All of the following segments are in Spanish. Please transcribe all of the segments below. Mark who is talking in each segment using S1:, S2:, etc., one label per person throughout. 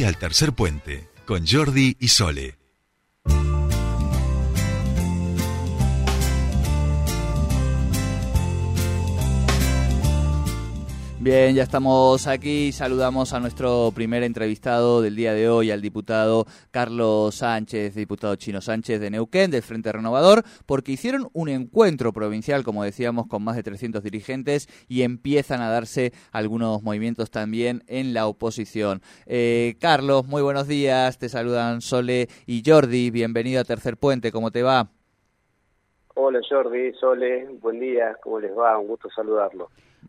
S1: al tercer puente con Jordi y Sole.
S2: Bien, ya estamos aquí. Saludamos a nuestro primer entrevistado del día de hoy, al diputado Carlos Sánchez, diputado Chino Sánchez de Neuquén, del Frente Renovador, porque hicieron un encuentro provincial, como decíamos, con más de 300 dirigentes y empiezan a darse algunos movimientos también en la oposición. Eh, Carlos, muy buenos días. Te saludan Sole y Jordi. Bienvenido a Tercer Puente. ¿Cómo te va?
S3: Hola Jordi, Sole, buen día. ¿Cómo les va? Un gusto saludarlo.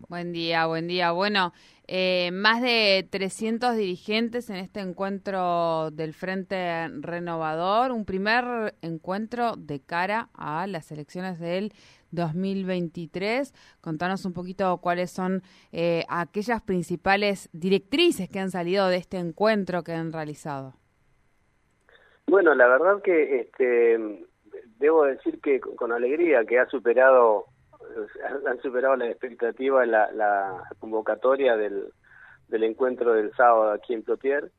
S4: Buen día, buen día. Bueno, eh, más de 300 dirigentes en este encuentro del Frente Renovador, un primer encuentro de cara a las elecciones del 2023. Contanos un poquito cuáles son eh, aquellas principales directrices que han salido de este encuentro que han realizado.
S3: Bueno, la verdad que este, debo decir que con alegría que ha superado han superado la expectativa la, la convocatoria del, del encuentro del sábado aquí en Plotier,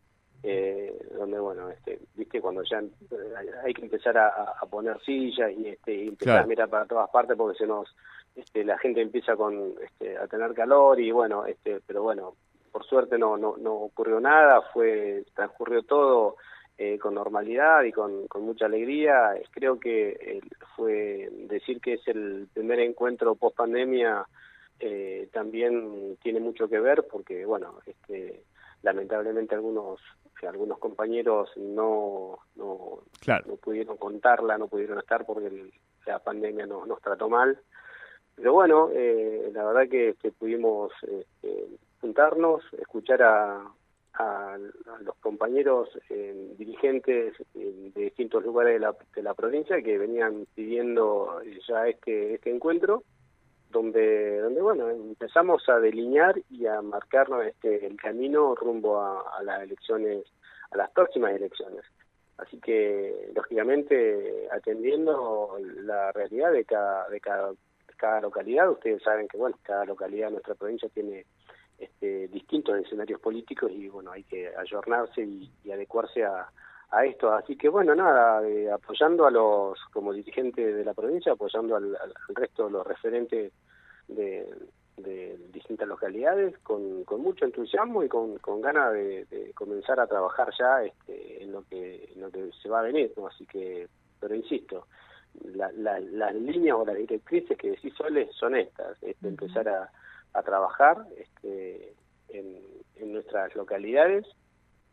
S3: eh, donde bueno, este, viste cuando ya hay que empezar a, poner sillas y este empezar a mirar para todas partes porque se nos este, la gente empieza con este, a tener calor y bueno, este, pero bueno, por suerte no no no ocurrió nada, fue transcurrió todo eh, con normalidad y con, con mucha alegría. Creo que eh, fue decir que es el primer encuentro post pandemia eh, también tiene mucho que ver porque, bueno, este, lamentablemente algunos algunos compañeros no no, no pudieron contarla, no pudieron estar porque la pandemia nos, nos trató mal. Pero bueno, la verdad que, que pudimos este, juntarnos, escuchar a, a, los compañeros eh, dirigentes de distintos lugares de la, de la provincia que venían pidiendo ya este, este encuentro, donde, donde bueno, empezamos a delinear y a marcarnos este, el camino rumbo a, las elecciones, a las próximas elecciones. Así que, lógicamente, atendiendo la realidad de cada, de cada, cada localidad, ustedes saben que, bueno, cada localidad de nuestra provincia tiene este, distintos escenarios políticos y bueno, hay que ayornarse y, adecuarse a, a, esto. Así que bueno, nada, apoyando a los, como dirigente de la provincia, apoyando al, resto de los referentes de, distintas localidades con, con, mucho entusiasmo y con, con ganas de, comenzar a trabajar ya este, en, lo que, en lo que se va a venir. ¿no? Así que, pero insisto, las líneas o las directrices que decís Sole son estas, este, empezar a a trabajar este, en, nuestras localidades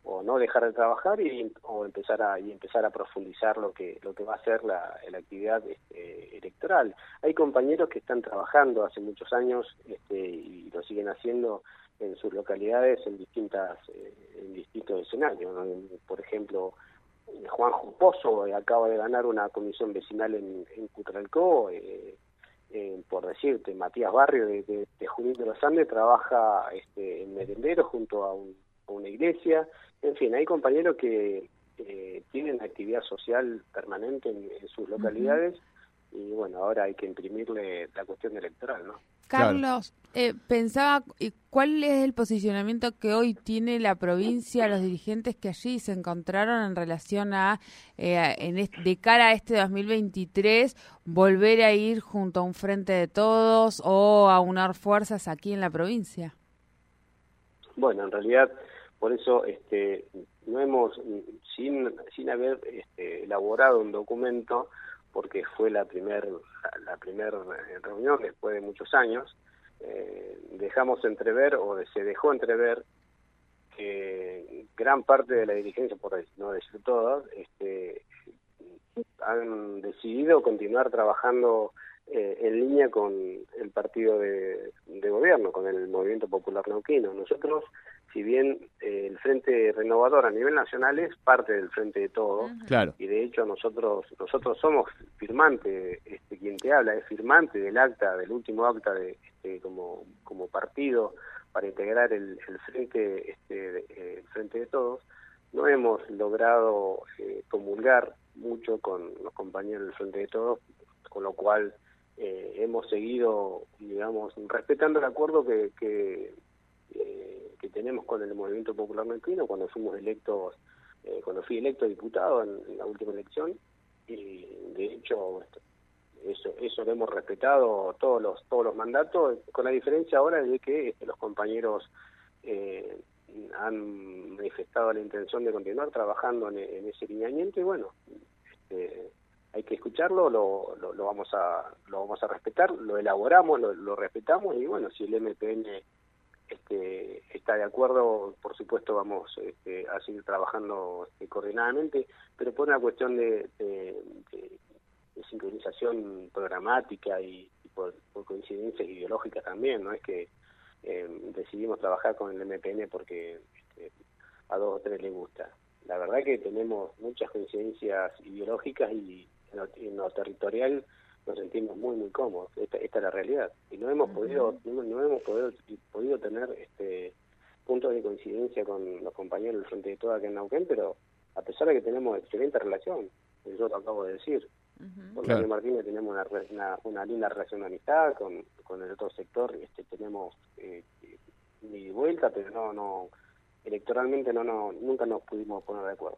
S3: o no dejar de trabajar y o empezar a y empezar a profundizar lo que lo que va a ser la, actividad este, electoral. Hay compañeros que están trabajando hace muchos años este, y lo siguen haciendo en sus localidades en distintas eh, en distintos escenarios por ejemplo Juan Juposo acaba de ganar una comisión vecinal en, en Cutralcó eh, eh, por decirte, Matías Barrio de, de, de los Andes trabaja este, en Merendero junto a, una iglesia. En fin, hay compañeros que eh, tienen actividad social permanente en, sus localidades y bueno, ahora hay que imprimirle la cuestión electoral, ¿no?
S4: Carlos, eh, pensaba, ¿cuál es el posicionamiento que hoy tiene la provincia, los dirigentes que allí se encontraron en relación a, eh, en de cara a este 2023, volver a ir junto a un frente de todos o a unar fuerzas aquí en la provincia?
S3: Bueno, en realidad, por eso este, no hemos, sin, sin haber este, elaborado un documento, porque fue la primera la, primer eh, reunión después de muchos años, eh, dejamos entrever o se dejó entrever que gran parte de la dirigencia, por no decir todas, este, han decidido continuar trabajando eh, en línea con el partido de, gobierno, con el Movimiento Popular Neuquino. Nosotros, si bien eh, el Frente Renovador a nivel nacional es parte del Frente de Todos, claro. y de hecho nosotros nosotros somos firmante, este, quien te habla es firmante del acta, del último acta de este, como, como partido para integrar el, Frente este, eh, Frente de Todos, no hemos logrado comulgar mucho con los compañeros del Frente de Todos, con lo cual eh, hemos seguido, digamos, respetando el acuerdo que, que, eh, que tenemos con el Movimiento Popular Neuquino cuando fuimos electos, eh, cuando fui electo diputado en, la última elección, y de hecho eso eso lo hemos respetado todos los todos los mandatos, con la diferencia ahora de que este, los compañeros eh, han manifestado la intención de continuar trabajando en, ese lineamiento y bueno, este, hay que escucharlo, lo, lo, vamos a lo vamos a respetar, lo elaboramos, lo, respetamos y bueno, si el MPN este, está de acuerdo, por supuesto vamos este, a seguir trabajando este, coordinadamente, pero por una cuestión de, de, sincronización programática y, por, coincidencias ideológicas también, no es que eh, decidimos trabajar con el MPN porque este, a dos o tres les gusta. La verdad que tenemos muchas coincidencias ideológicas y en lo, territorial nos sentimos muy muy cómodos. Esta, esta es la realidad. Y no hemos podido no, hemos podido, podido tener este puntos de coincidencia con los compañeros del frente de todo acá en Nauquén pero a pesar de que tenemos excelente relación yo lo acabo de decir con Daniel Martínez tenemos una, una, linda relación de amistad con, con el otro sector este tenemos eh, mi vuelta pero no no electoralmente no no nunca nos pudimos poner de acuerdo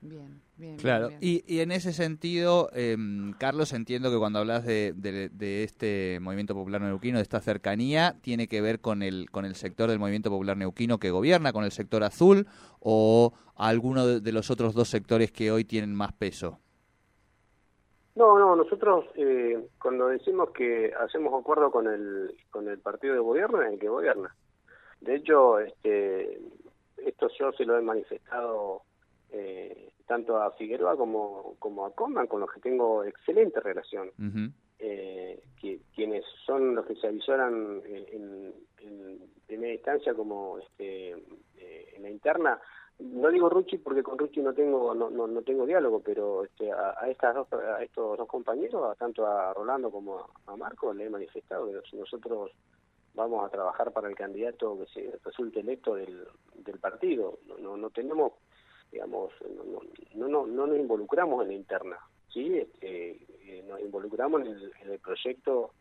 S2: Bien, bien. Claro, Y, y, en ese sentido, eh, Carlos, entiendo que cuando hablas de, de, este movimiento popular neuquino, de esta cercanía, tiene que ver con el, con el sector del movimiento popular neuquino que gobierna, con el sector azul, o alguno de, los otros dos sectores que hoy tienen más peso.
S3: No, no, nosotros eh, cuando decimos que hacemos acuerdo con el, con el partido de gobierno es el que gobierna. De hecho, este, esto yo se lo he manifestado eh, tanto a Figueroa como, como a Coman, con los que tengo excelente relación, eh, que, quienes son los que se avisoran en, en primera instancia como este, eh, en la interna. No digo Ruchi porque con Ruchi no tengo no, no, tengo diálogo, pero este, a, estas dos, a estos dos compañeros, tanto a Rolando como a, Marco, le he manifestado que nosotros vamos a trabajar para el candidato que se resulte electo del, del partido. No, no tenemos digamos, no, no, no, nos involucramos en la interna, ¿sí? Este, eh, nos involucramos en el, proyecto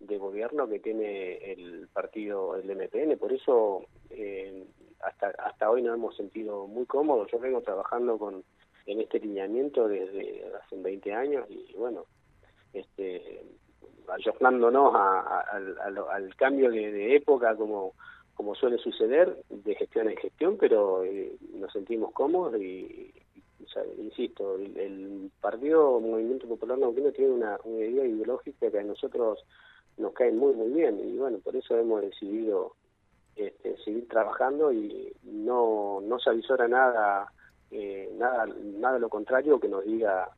S3: de gobierno que tiene el partido, el MPN, por eso eh, hasta, hasta hoy nos hemos sentido muy cómodos, yo vengo trabajando con en este lineamiento desde hace 20 años y bueno, este ayornándonos al, cambio de época como como suele suceder, de gestión en gestión, pero eh, nos sentimos cómodos y, insisto, el, Partido Movimiento Popular Neuquino tiene una, idea ideológica que a nosotros nos cae muy, muy bien y bueno, por eso hemos decidido este, seguir trabajando y no, no se avisora nada, eh, nada, nada lo contrario que nos diga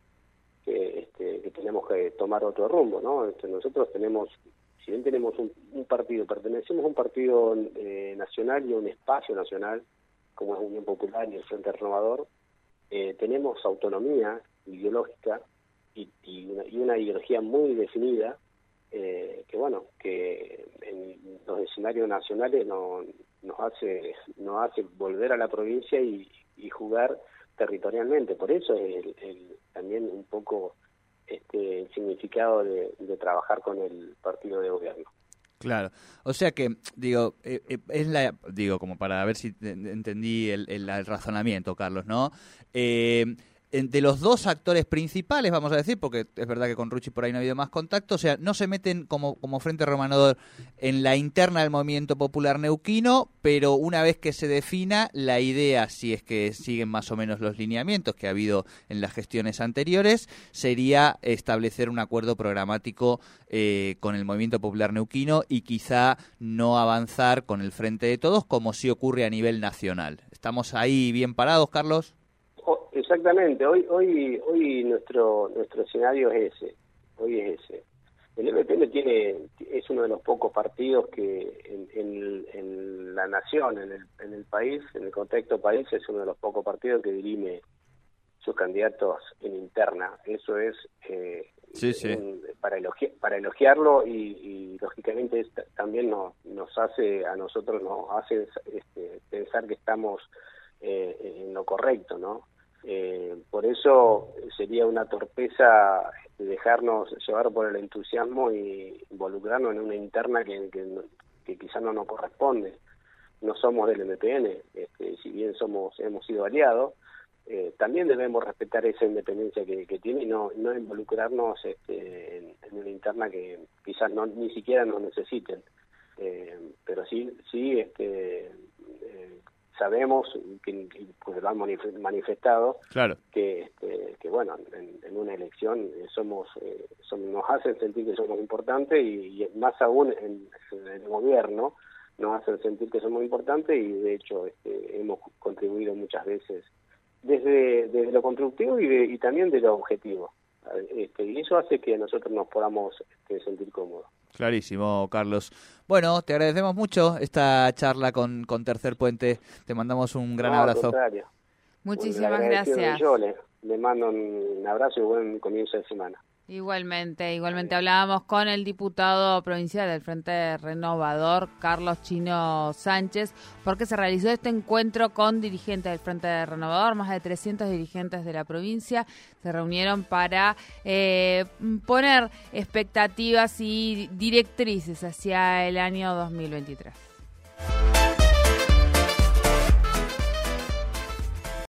S3: que, este, que tenemos que tomar otro rumbo, ¿no? Este, nosotros tenemos si bien tenemos un, partido, pertenecemos a un partido eh, nacional y a un espacio nacional, como es Unión Popular y el Frente Renovador, eh, tenemos autonomía ideológica y, una, ideología muy definida, eh, que bueno, que en los escenarios nacionales no, nos hace nos hace volver a la provincia y, jugar territorialmente. Por eso es también un poco este, el significado de, trabajar con el partido de gobierno.
S2: Claro, o sea que, digo, eh, eh, es la, digo, como para ver si entendí el, el razonamiento, Carlos, ¿no? Eh, de los dos actores principales, vamos a decir, porque es verdad que con Ruchi por ahí no ha habido más contacto, o sea, no se meten como, como Frente Romanador en la interna del movimiento popular neuquino, pero una vez que se defina la idea, si es que siguen más o menos los lineamientos que ha habido en las gestiones anteriores, sería establecer un acuerdo programático eh, con el movimiento popular neuquino y quizá no avanzar con el Frente de Todos como sí ocurre a nivel nacional. ¿Estamos ahí bien parados, Carlos?
S3: Exactamente, hoy hoy hoy nuestro nuestro escenario es ese, hoy es ese. El MPN tiene es uno de los pocos partidos que en, en, la nación, en el, en el país, en el contexto país, es uno de los pocos partidos que dirime sus candidatos en interna. Eso es eh, para, para elogiarlo y, lógicamente también nos, nos hace a nosotros nos hace este, pensar que estamos eh, en lo correcto, ¿no? Eh, por eso sería una torpeza dejarnos llevar por el entusiasmo y involucrarnos en una interna que, que, quizás no nos corresponde. no somos del MPN, este, si bien somos hemos sido aliados, eh, también debemos respetar esa independencia que, tiene y no, no involucrarnos este, en, una interna que quizás no ni siquiera nos necesiten. Eh, pero sí, sí este, sabemos que, pues lo han manifestado
S2: claro.
S3: que, este, que bueno, en, una elección somos, nos hacen sentir que somos importantes y, más aún en, el gobierno nos hacen sentir que somos importantes y de hecho este, hemos contribuido muchas veces desde, desde lo constructivo y, y también de lo objetivo. Este, y eso hace que nosotros nos podamos este, sentir cómodos.
S2: Clarísimo, Carlos. Bueno, te agradecemos mucho esta charla con, con Tercer Puente. Te mandamos un gran abrazo.
S4: Muchísimas gracias.
S3: Yo le, le mando un abrazo y buen comienzo de semana.
S4: Igualmente, igualmente. Hablábamos con el diputado provincial del Frente Renovador, Carlos Chino Sánchez, porque se realizó este encuentro con dirigentes del Frente Renovador, más de 300 dirigentes de la provincia se reunieron para eh, poner expectativas y directrices hacia el año 2023.